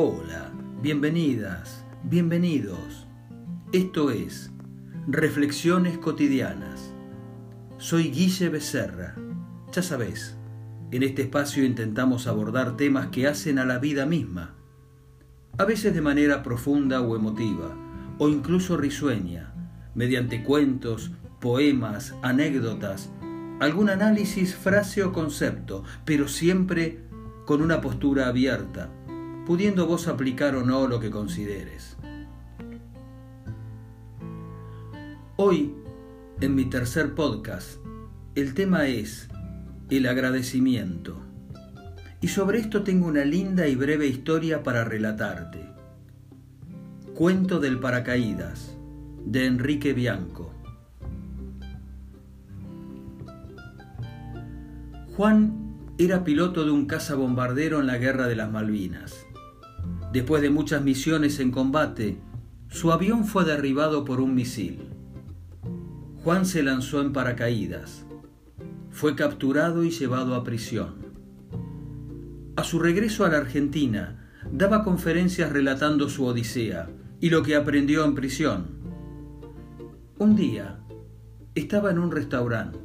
Hola, bienvenidas, bienvenidos. Esto es Reflexiones cotidianas. Soy Guille Becerra. Ya sabés, en este espacio intentamos abordar temas que hacen a la vida misma, a veces de manera profunda o emotiva, o incluso risueña, mediante cuentos, poemas, anécdotas, algún análisis, frase o concepto, pero siempre con una postura abierta, pudiendo vos aplicar o no lo que consideres. Hoy, en mi tercer podcast, el tema es el agradecimiento. Y sobre esto tengo una linda y breve historia para relatarte. Cuento del paracaídas, de Enrique Bianco. Juan era piloto de un cazabombardero en la Guerra de las Malvinas. Después de muchas misiones en combate, su avión fue derribado por un misil. Juan se lanzó en paracaídas. Fue capturado y llevado a prisión. A su regreso a la Argentina, daba conferencias relatando su odisea y lo que aprendió en prisión. Un día, estaba en un restaurante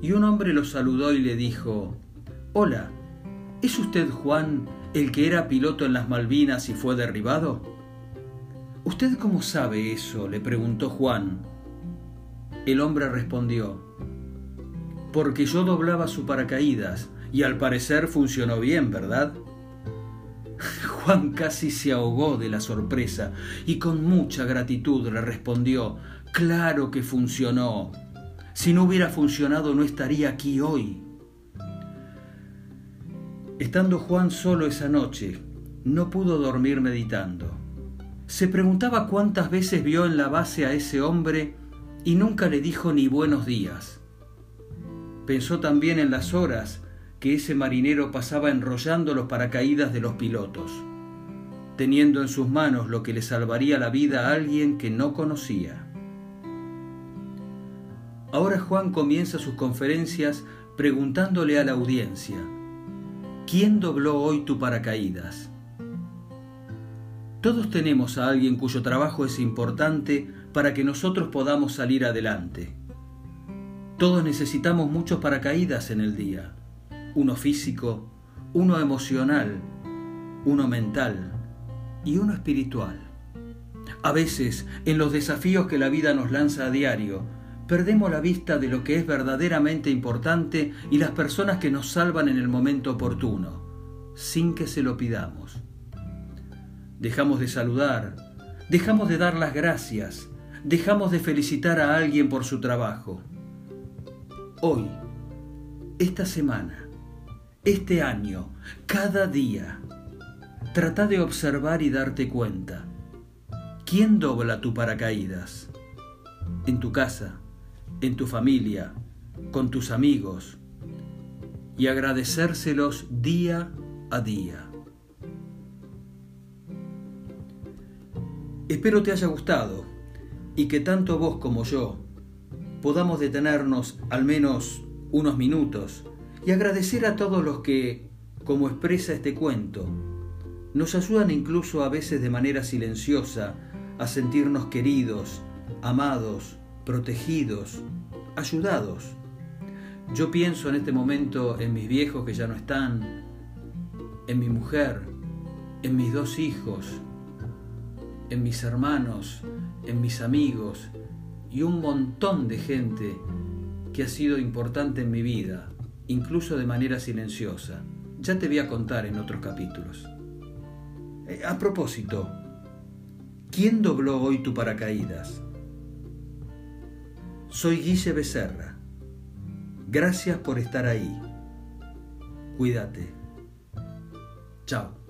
y un hombre lo saludó y le dijo, Hola, ¿es usted Juan, el que era piloto en las Malvinas y fue derribado? ¿Usted cómo sabe eso? le preguntó Juan. El hombre respondió, porque yo doblaba su paracaídas y al parecer funcionó bien, ¿verdad? Juan casi se ahogó de la sorpresa y con mucha gratitud le respondió, claro que funcionó. Si no hubiera funcionado no estaría aquí hoy. Estando Juan solo esa noche, no pudo dormir meditando. Se preguntaba cuántas veces vio en la base a ese hombre y nunca le dijo ni buenos días. Pensó también en las horas que ese marinero pasaba enrollando los paracaídas de los pilotos, teniendo en sus manos lo que le salvaría la vida a alguien que no conocía. Ahora Juan comienza sus conferencias preguntándole a la audiencia, ¿quién dobló hoy tu paracaídas? Todos tenemos a alguien cuyo trabajo es importante para que nosotros podamos salir adelante. Todos necesitamos muchos paracaídas en el día, uno físico, uno emocional, uno mental y uno espiritual. A veces, en los desafíos que la vida nos lanza a diario, perdemos la vista de lo que es verdaderamente importante y las personas que nos salvan en el momento oportuno, sin que se lo pidamos. Dejamos de saludar, dejamos de dar las gracias, dejamos de felicitar a alguien por su trabajo. Hoy, esta semana, este año, cada día, trata de observar y darte cuenta. ¿Quién dobla tu paracaídas? En tu casa, en tu familia, con tus amigos y agradecérselos día a día. Espero te haya gustado y que tanto vos como yo podamos detenernos al menos unos minutos y agradecer a todos los que, como expresa este cuento, nos ayudan incluso a veces de manera silenciosa a sentirnos queridos, amados, protegidos, ayudados. Yo pienso en este momento en mis viejos que ya no están, en mi mujer, en mis dos hijos, en mis hermanos, en mis amigos y un montón de gente que ha sido importante en mi vida, incluso de manera silenciosa. Ya te voy a contar en otros capítulos. Eh, a propósito, ¿quién dobló hoy tu paracaídas? Soy Guille Becerra. Gracias por estar ahí. Cuídate. Chao.